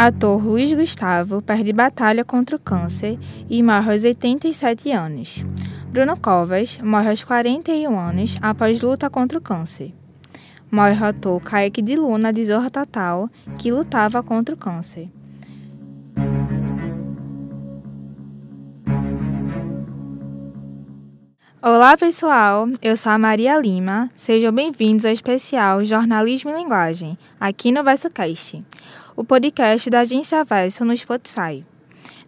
Ator Luiz Gustavo perde batalha contra o câncer e morre aos 87 anos. Bruno Covas morre aos 41 anos após luta contra o câncer. Morre o ator Kaique de Luna de Zorra Total, que lutava contra o câncer. Olá pessoal, eu sou a Maria Lima. Sejam bem-vindos ao especial Jornalismo e Linguagem, aqui no VersoCast o podcast da Agência Verso no Spotify.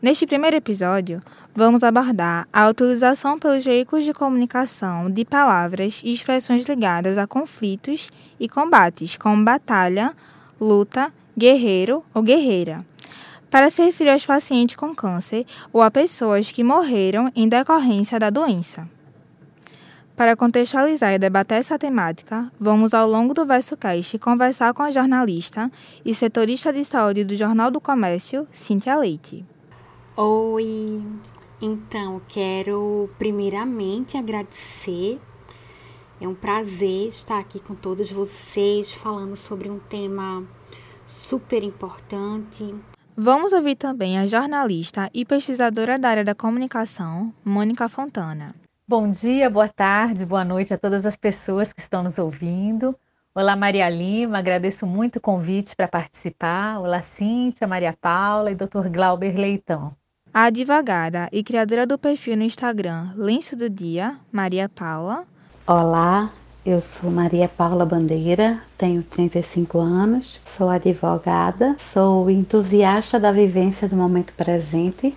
Neste primeiro episódio, vamos abordar a utilização pelos veículos de comunicação de palavras e expressões ligadas a conflitos e combates, como batalha, luta, guerreiro ou guerreira, para se referir aos pacientes com câncer ou a pessoas que morreram em decorrência da doença. Para contextualizar e debater essa temática, vamos ao longo do VersoCast conversar com a jornalista e setorista de saúde do Jornal do Comércio, Cíntia Leite. Oi! Então, quero primeiramente agradecer. É um prazer estar aqui com todos vocês falando sobre um tema super importante. Vamos ouvir também a jornalista e pesquisadora da área da comunicação, Mônica Fontana. Bom dia, boa tarde, boa noite a todas as pessoas que estão nos ouvindo. Olá, Maria Lima, agradeço muito o convite para participar. Olá, Cíntia, Maria Paula e Dr. Glauber Leitão. A advogada e criadora do perfil no Instagram Lenço do Dia, Maria Paula. Olá, eu sou Maria Paula Bandeira, tenho 35 anos, sou advogada, sou entusiasta da vivência do momento presente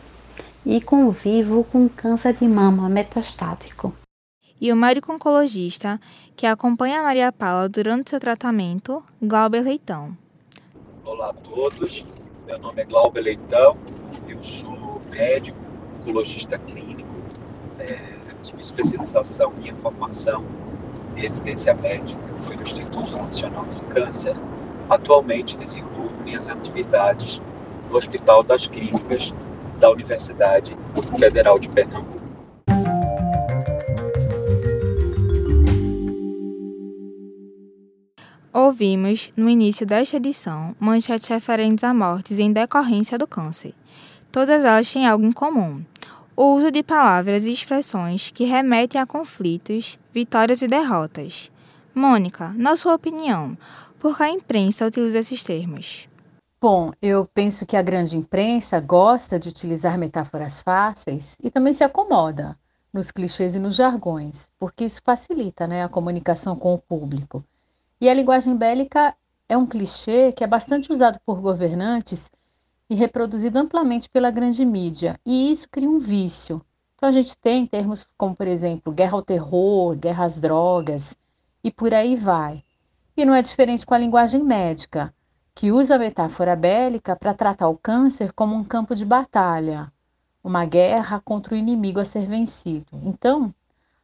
e convivo com câncer de mama metastático. E o médico oncologista que acompanha a Maria Paula durante seu tratamento, Glauber Leitão. Olá a todos, meu nome é Glauber Leitão, eu sou médico, oncologista clínico, é, tive especialização, minha formação, residência médica foi no Instituto Nacional do Câncer. Atualmente desenvolvo minhas atividades no Hospital das Clínicas da Universidade Federal de Pernambuco. Ouvimos, no início desta edição, manchetes referentes a mortes em decorrência do câncer. Todas elas têm algo em comum: o uso de palavras e expressões que remetem a conflitos, vitórias e derrotas. Mônica, na sua opinião, por que a imprensa utiliza esses termos? Bom, eu penso que a grande imprensa gosta de utilizar metáforas fáceis e também se acomoda nos clichês e nos jargões, porque isso facilita né, a comunicação com o público. E a linguagem bélica é um clichê que é bastante usado por governantes e reproduzido amplamente pela grande mídia, e isso cria um vício. Então a gente tem termos como, por exemplo, guerra ao terror, guerra às drogas, e por aí vai. E não é diferente com a linguagem médica que usa a metáfora bélica para tratar o câncer como um campo de batalha, uma guerra contra o inimigo a ser vencido. Então,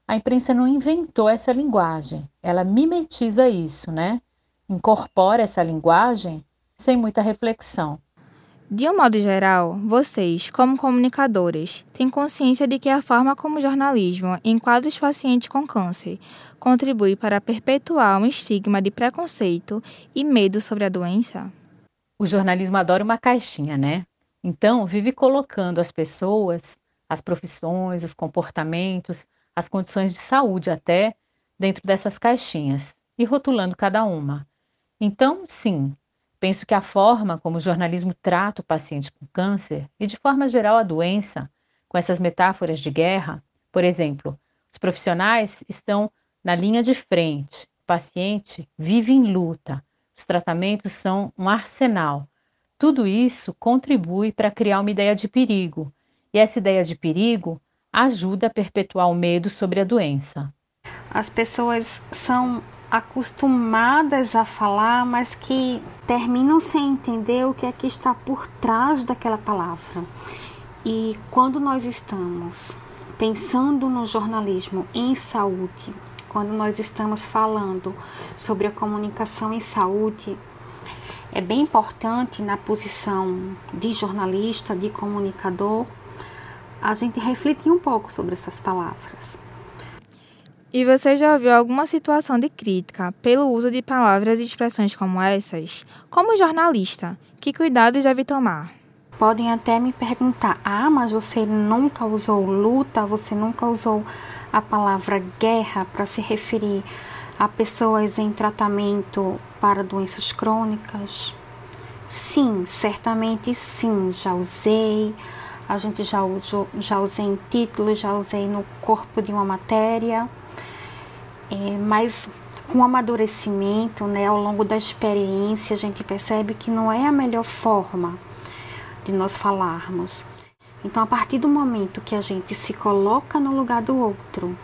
a imprensa não inventou essa linguagem, ela mimetiza isso, né? Incorpora essa linguagem sem muita reflexão. De um modo geral, vocês, como comunicadores, têm consciência de que a forma como o jornalismo enquadra os pacientes com câncer contribui para perpetuar um estigma de preconceito e medo sobre a doença? O jornalismo adora uma caixinha, né? Então, vive colocando as pessoas, as profissões, os comportamentos, as condições de saúde até dentro dessas caixinhas e rotulando cada uma. Então, sim, Penso que a forma como o jornalismo trata o paciente com câncer e, de forma geral, a doença, com essas metáforas de guerra, por exemplo, os profissionais estão na linha de frente, o paciente vive em luta, os tratamentos são um arsenal. Tudo isso contribui para criar uma ideia de perigo, e essa ideia de perigo ajuda a perpetuar o medo sobre a doença. As pessoas são acostumadas a falar, mas que terminam sem entender o que é que está por trás daquela palavra. E quando nós estamos pensando no jornalismo em saúde, quando nós estamos falando sobre a comunicação em saúde, é bem importante na posição de jornalista, de comunicador, a gente refletir um pouco sobre essas palavras. E você já ouviu alguma situação de crítica pelo uso de palavras e expressões como essas? Como jornalista, que cuidados deve tomar? Podem até me perguntar: ah, mas você nunca usou luta, você nunca usou a palavra guerra para se referir a pessoas em tratamento para doenças crônicas? Sim, certamente sim, já usei. A gente já usou, já usei em título, já usei no corpo de uma matéria é, mas com o amadurecimento, né, ao longo da experiência, a gente percebe que não é a melhor forma de nós falarmos. Então, a partir do momento que a gente se coloca no lugar do outro,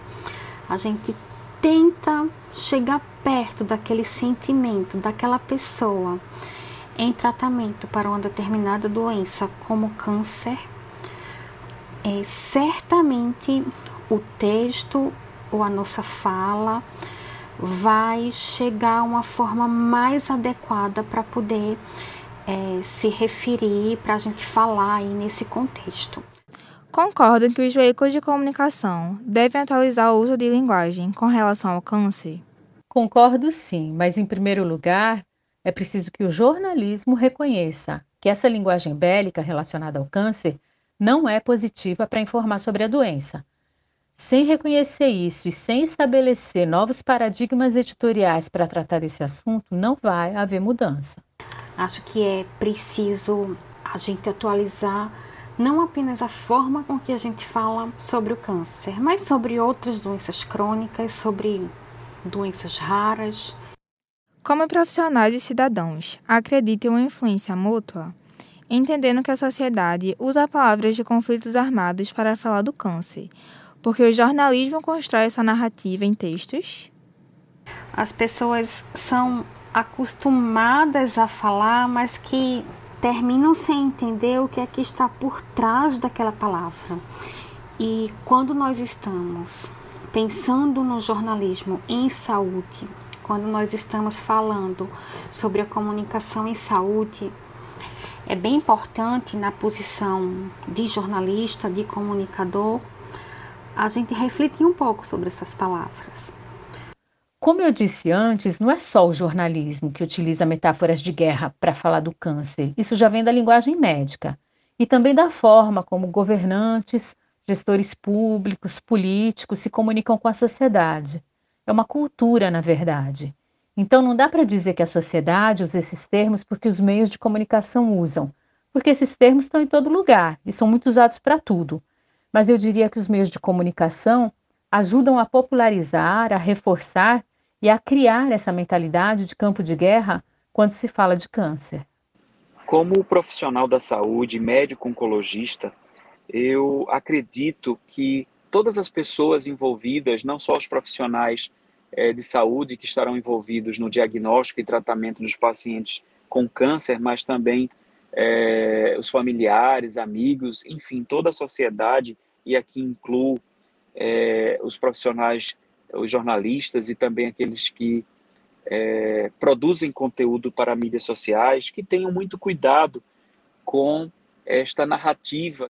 a gente tenta chegar perto daquele sentimento, daquela pessoa em tratamento para uma determinada doença, como câncer, é, certamente o texto ou a nossa fala vai chegar a uma forma mais adequada para poder é, se referir, para a gente falar aí nesse contexto. Concordo que os veículos de comunicação devem atualizar o uso de linguagem com relação ao câncer? Concordo sim, mas em primeiro lugar, é preciso que o jornalismo reconheça que essa linguagem bélica relacionada ao câncer não é positiva para informar sobre a doença sem reconhecer isso e sem estabelecer novos paradigmas editoriais para tratar desse assunto, não vai haver mudança. Acho que é preciso a gente atualizar não apenas a forma com que a gente fala sobre o câncer, mas sobre outras doenças crônicas, sobre doenças raras. Como profissionais e cidadãos, acreditam em uma influência mútua? Entendendo que a sociedade usa palavras de conflitos armados para falar do câncer, porque o jornalismo constrói essa narrativa em textos? As pessoas são acostumadas a falar, mas que terminam sem entender o que é que está por trás daquela palavra. E quando nós estamos pensando no jornalismo em saúde, quando nós estamos falando sobre a comunicação em saúde, é bem importante na posição de jornalista, de comunicador, a gente refletir um pouco sobre essas palavras. Como eu disse antes, não é só o jornalismo que utiliza metáforas de guerra para falar do câncer. Isso já vem da linguagem médica e também da forma como governantes, gestores públicos, políticos se comunicam com a sociedade. É uma cultura, na verdade. Então não dá para dizer que a sociedade usa esses termos porque os meios de comunicação usam, porque esses termos estão em todo lugar e são muito usados para tudo mas eu diria que os meios de comunicação ajudam a popularizar, a reforçar e a criar essa mentalidade de campo de guerra quando se fala de câncer. Como profissional da saúde, médico oncologista, eu acredito que todas as pessoas envolvidas, não só os profissionais é, de saúde que estarão envolvidos no diagnóstico e tratamento dos pacientes com câncer, mas também é, os familiares, amigos, enfim, toda a sociedade e aqui incluo é, os profissionais, os jornalistas e também aqueles que é, produzem conteúdo para mídias sociais, que tenham muito cuidado com esta narrativa.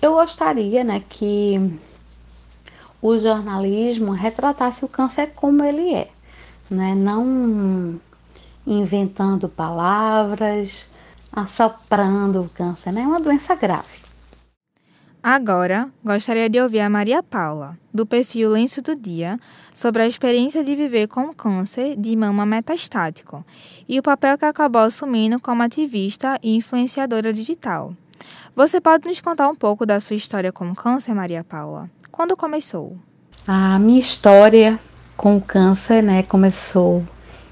Eu gostaria né, que o jornalismo retratasse o câncer como ele é, né? não inventando palavras, assoprando o câncer, né? é uma doença grave. Agora, gostaria de ouvir a Maria Paula, do perfil Lenço do Dia, sobre a experiência de viver com câncer de mama metastático e o papel que acabou assumindo como ativista e influenciadora digital. Você pode nos contar um pouco da sua história com câncer, Maria Paula? Quando começou? A minha história com câncer, né, começou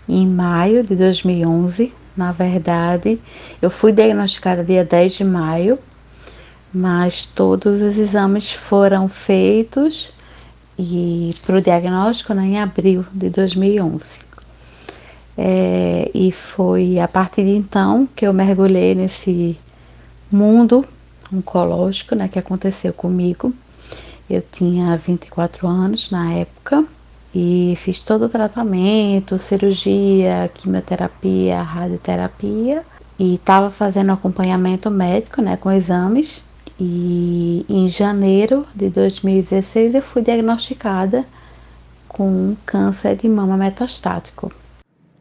em maio de 2011. Na verdade, eu fui diagnosticada dia 10 de maio mas todos os exames foram feitos e para o diagnóstico né, em abril de 2011. É, e foi a partir de então que eu mergulhei nesse mundo oncológico né, que aconteceu comigo. Eu tinha 24 anos na época e fiz todo o tratamento, cirurgia, quimioterapia, radioterapia e estava fazendo acompanhamento médico né, com exames e em janeiro de 2016 eu fui diagnosticada com câncer de mama metastático.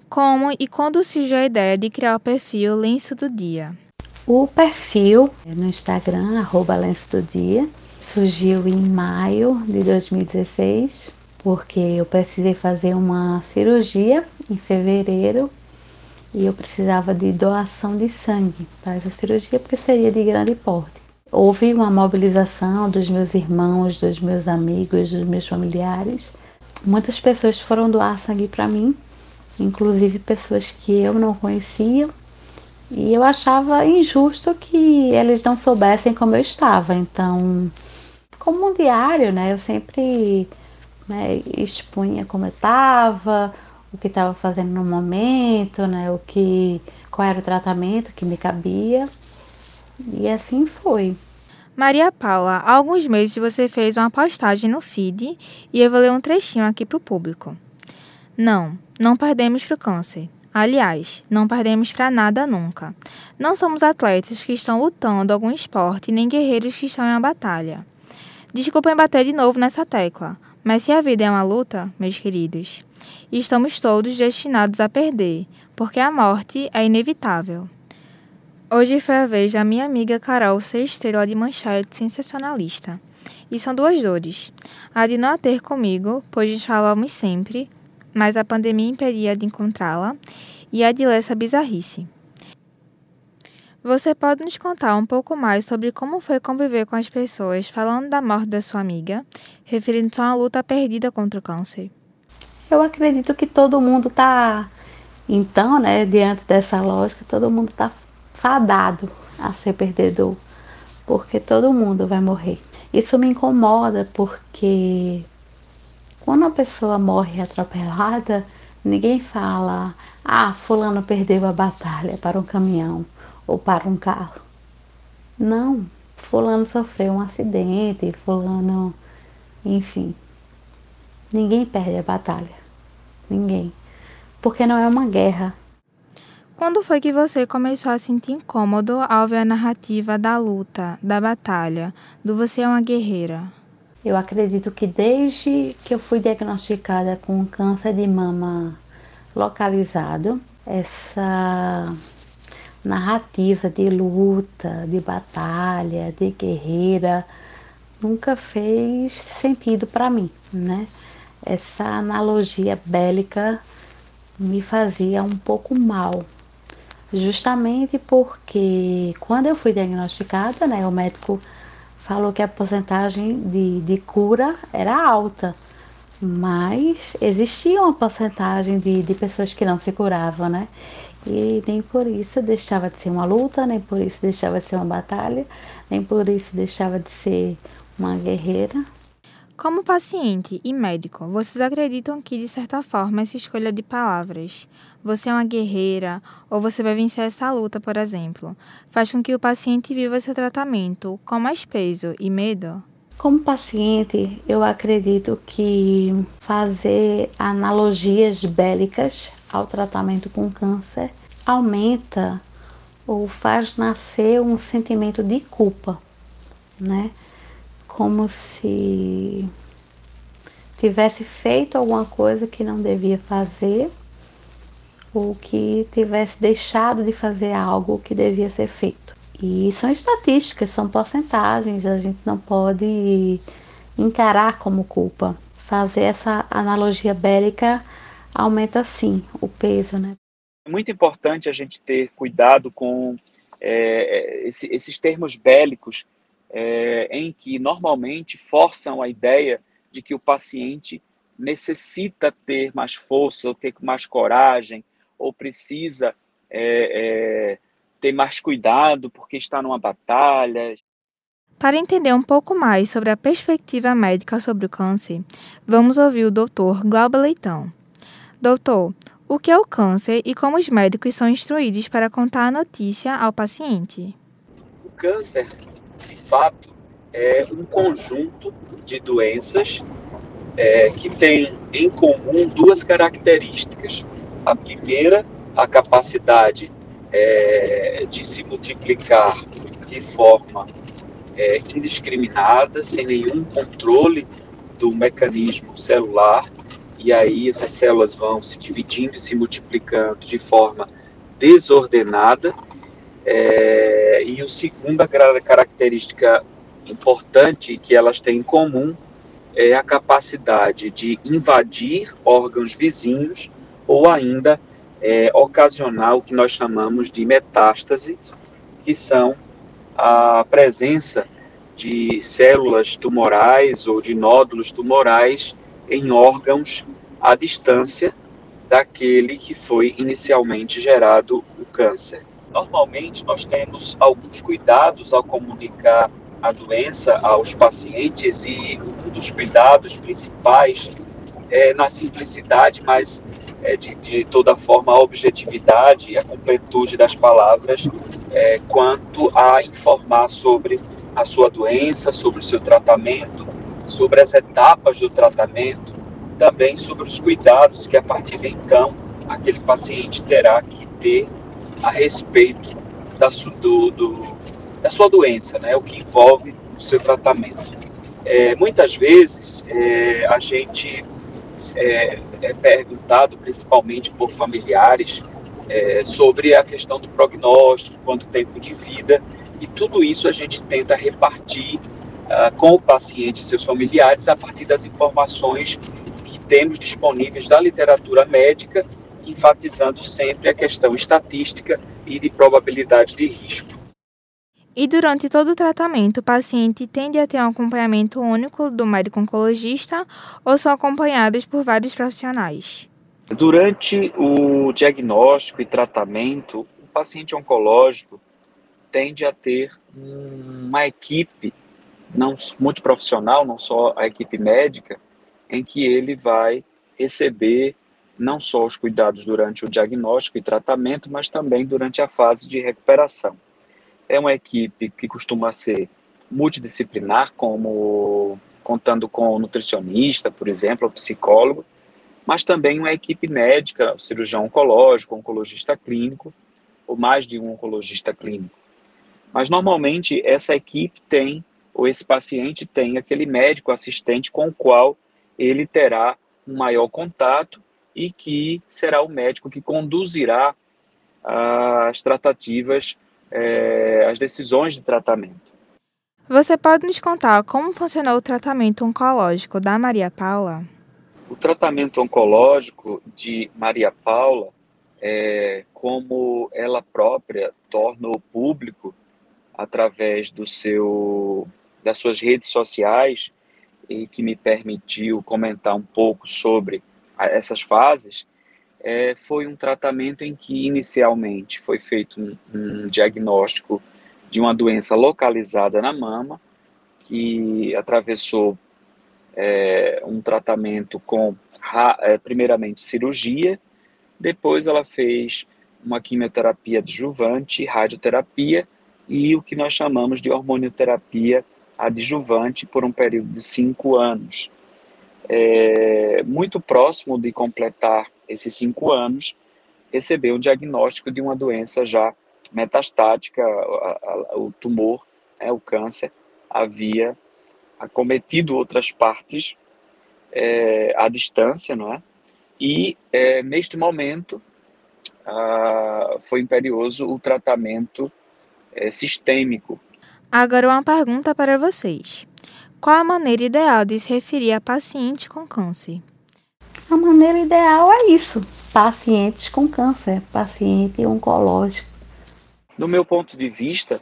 Como e quando surgiu a ideia de criar o perfil Lenço do Dia? O perfil no Instagram, arroba Lenço do Dia, surgiu em maio de 2016, porque eu precisei fazer uma cirurgia em fevereiro e eu precisava de doação de sangue para essa cirurgia, porque seria de grande porte. Houve uma mobilização dos meus irmãos, dos meus amigos, dos meus familiares. Muitas pessoas foram doar sangue para mim, inclusive pessoas que eu não conhecia. E eu achava injusto que eles não soubessem como eu estava. Então, como um diário, né, eu sempre né, expunha como eu estava, o que estava fazendo no momento, né? O que, qual era o tratamento que me cabia. E assim foi. Maria Paula, há alguns meses você fez uma postagem no feed e eu vou ler um trechinho aqui para o público. Não, não perdemos para o câncer. Aliás, não perdemos para nada nunca. Não somos atletas que estão lutando algum esporte, nem guerreiros que estão em uma batalha. Desculpem bater de novo nessa tecla, mas se a vida é uma luta, meus queridos, estamos todos destinados a perder, porque a morte é inevitável. Hoje foi a vez da minha amiga Carol ser estrela de manchete sensacionalista. E são duas dores. A de não a ter comigo, pois falamos sempre, mas a pandemia impedia de encontrá-la, e a de ler essa bizarrice. Você pode nos contar um pouco mais sobre como foi conviver com as pessoas falando da morte da sua amiga, referindo-se a uma luta perdida contra o câncer? Eu acredito que todo mundo está, então, né, diante dessa lógica, todo mundo está fadado a ser perdedor, porque todo mundo vai morrer. Isso me incomoda porque quando a pessoa morre atropelada, ninguém fala, ah, fulano perdeu a batalha para um caminhão ou para um carro. Não, fulano sofreu um acidente, fulano, enfim. Ninguém perde a batalha. Ninguém. Porque não é uma guerra. Quando foi que você começou a sentir incômodo ao ver a narrativa da luta, da batalha, do você é uma guerreira? Eu acredito que desde que eu fui diagnosticada com câncer de mama localizado, essa narrativa de luta, de batalha, de guerreira, nunca fez sentido para mim, né? Essa analogia bélica me fazia um pouco mal, justamente porque quando eu fui diagnosticada, né, o médico falou que a porcentagem de, de cura era alta, mas existia uma porcentagem de, de pessoas que não se curavam, né? E nem por isso deixava de ser uma luta, nem por isso deixava de ser uma batalha, nem por isso deixava de ser uma guerreira. Como paciente e médico, vocês acreditam que, de certa forma, essa escolha de palavras, você é uma guerreira ou você vai vencer essa luta, por exemplo, faz com que o paciente viva seu tratamento com mais peso e medo? Como paciente, eu acredito que fazer analogias bélicas ao tratamento com câncer aumenta ou faz nascer um sentimento de culpa, né? Como se tivesse feito alguma coisa que não devia fazer ou que tivesse deixado de fazer algo que devia ser feito. E são estatísticas, são porcentagens, a gente não pode encarar como culpa. Fazer essa analogia bélica aumenta sim o peso, né? É muito importante a gente ter cuidado com é, esse, esses termos bélicos é, em que normalmente forçam a ideia de que o paciente necessita ter mais força, ou ter mais coragem, ou precisa é, é, ter mais cuidado porque está numa batalha. Para entender um pouco mais sobre a perspectiva médica sobre o câncer, vamos ouvir o Dr. Glauber Leitão. Doutor, o que é o câncer e como os médicos são instruídos para contar a notícia ao paciente? O câncer, de fato, é um conjunto de doenças é, que tem em comum duas características. A primeira, a capacidade é, de se multiplicar de forma é, indiscriminada, sem nenhum controle do mecanismo celular e aí essas células vão se dividindo e se multiplicando de forma desordenada. É, e a segunda característica importante que elas têm em comum é a capacidade de invadir órgãos vizinhos ou ainda é, ocasionar o que nós chamamos de metástase, que são a presença de células tumorais ou de nódulos tumorais em órgãos à distância daquele que foi inicialmente gerado o câncer. Normalmente, nós temos alguns cuidados ao comunicar a doença aos pacientes e um dos cuidados principais é na simplicidade, mas é de, de toda forma a objetividade e a completude das palavras é, quanto a informar sobre a sua doença, sobre o seu tratamento, sobre as etapas do tratamento, também sobre os cuidados que a partir de então aquele paciente terá que ter a respeito da, do, do, da sua doença, né, o que envolve o seu tratamento. É, muitas vezes é, a gente é, é, perguntado, principalmente por familiares, é, sobre a questão do prognóstico, quanto tempo de vida, e tudo isso a gente tenta repartir uh, com o paciente e seus familiares a partir das informações que temos disponíveis da literatura médica, enfatizando sempre a questão estatística e de probabilidade de risco. E durante todo o tratamento, o paciente tende a ter um acompanhamento único do médico oncologista ou são acompanhados por vários profissionais? Durante o diagnóstico e tratamento, o paciente oncológico tende a ter uma equipe não multiprofissional, não só a equipe médica, em que ele vai receber não só os cuidados durante o diagnóstico e tratamento, mas também durante a fase de recuperação. É uma equipe que costuma ser multidisciplinar, como contando com o nutricionista, por exemplo, o psicólogo, mas também uma equipe médica, cirurgião oncológico, oncologista clínico, ou mais de um oncologista clínico. Mas normalmente essa equipe tem, ou esse paciente tem, aquele médico assistente com o qual ele terá um maior contato e que será o médico que conduzirá as tratativas, é, as decisões de tratamento. Você pode nos contar como funcionou o tratamento oncológico da Maria Paula? O tratamento oncológico de Maria Paula, é, como ela própria tornou público através do seu, das suas redes sociais e que me permitiu comentar um pouco sobre essas fases, é, foi um tratamento em que inicialmente foi feito um, um diagnóstico de uma doença localizada na mama, que atravessou é, um tratamento com, é, primeiramente, cirurgia, depois ela fez uma quimioterapia adjuvante, radioterapia e o que nós chamamos de hormonioterapia adjuvante por um período de cinco anos. É, muito próximo de completar esses cinco anos, recebeu o diagnóstico de uma doença já metastática, o tumor, é, o câncer, havia acometido outras partes é, à distância, não é? E é, neste momento foi imperioso o tratamento é, sistêmico. Agora uma pergunta para vocês. Qual a maneira ideal de se referir a paciente com câncer? A maneira ideal é isso: pacientes com câncer, paciente oncológico. Do meu ponto de vista,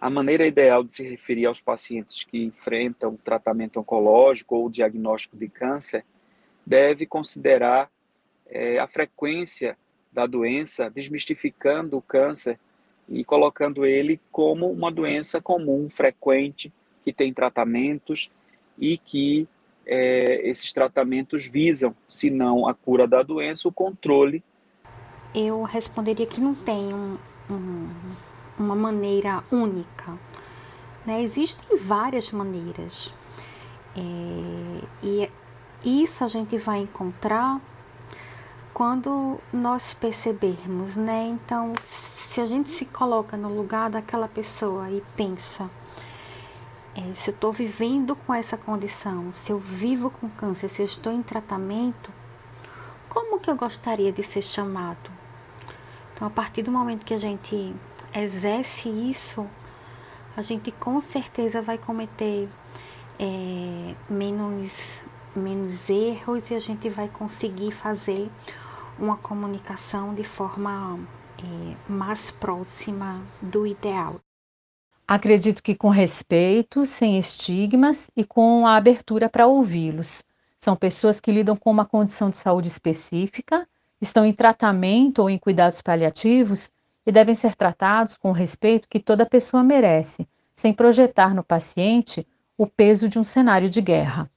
a maneira ideal de se referir aos pacientes que enfrentam tratamento oncológico ou diagnóstico de câncer deve considerar é, a frequência da doença, desmistificando o câncer e colocando ele como uma doença comum, frequente, que tem tratamentos e que é, esses tratamentos visam, se não a cura da doença, o controle. Eu responderia que não tem um, um uma maneira única. Né? Existem várias maneiras. É, e isso a gente vai encontrar quando nós percebermos, né? Então, se a gente se coloca no lugar daquela pessoa e pensa, é, se eu estou vivendo com essa condição, se eu vivo com câncer, se eu estou em tratamento, como que eu gostaria de ser chamado? Então, a partir do momento que a gente exerce isso, a gente com certeza vai cometer é, menos, menos erros e a gente vai conseguir fazer uma comunicação de forma é, mais próxima do ideal. Acredito que com respeito, sem estigmas e com a abertura para ouvi-los. São pessoas que lidam com uma condição de saúde específica, estão em tratamento ou em cuidados paliativos e devem ser tratados com o respeito que toda pessoa merece, sem projetar no paciente o peso de um cenário de guerra.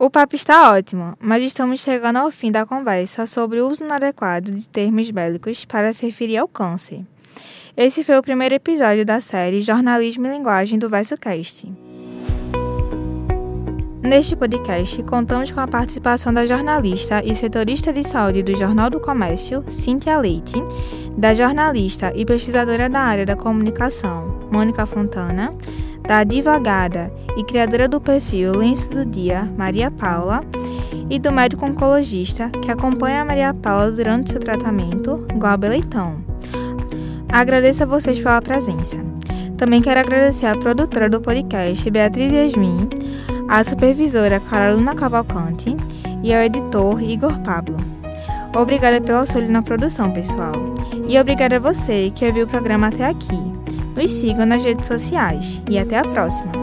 O papo está ótimo, mas estamos chegando ao fim da conversa sobre o uso inadequado de termos bélicos para se referir ao câncer. Esse foi o primeiro episódio da série Jornalismo e Linguagem do VersoCast. Neste podcast, contamos com a participação da jornalista e setorista de saúde do Jornal do Comércio, Cíntia Leite, da jornalista e pesquisadora da área da comunicação, Mônica Fontana, da advogada e criadora do perfil Lenço do Dia, Maria Paula, e do médico oncologista que acompanha a Maria Paula durante seu tratamento, Glauber Leitão. Agradeço a vocês pela presença. Também quero agradecer à produtora do podcast, Beatriz Yasmin, à supervisora Carolina Cavalcante e ao editor Igor Pablo. Obrigada pelo auxílio na produção, pessoal. E obrigada a você que ouviu o programa até aqui. Nos sigam nas redes sociais e até a próxima!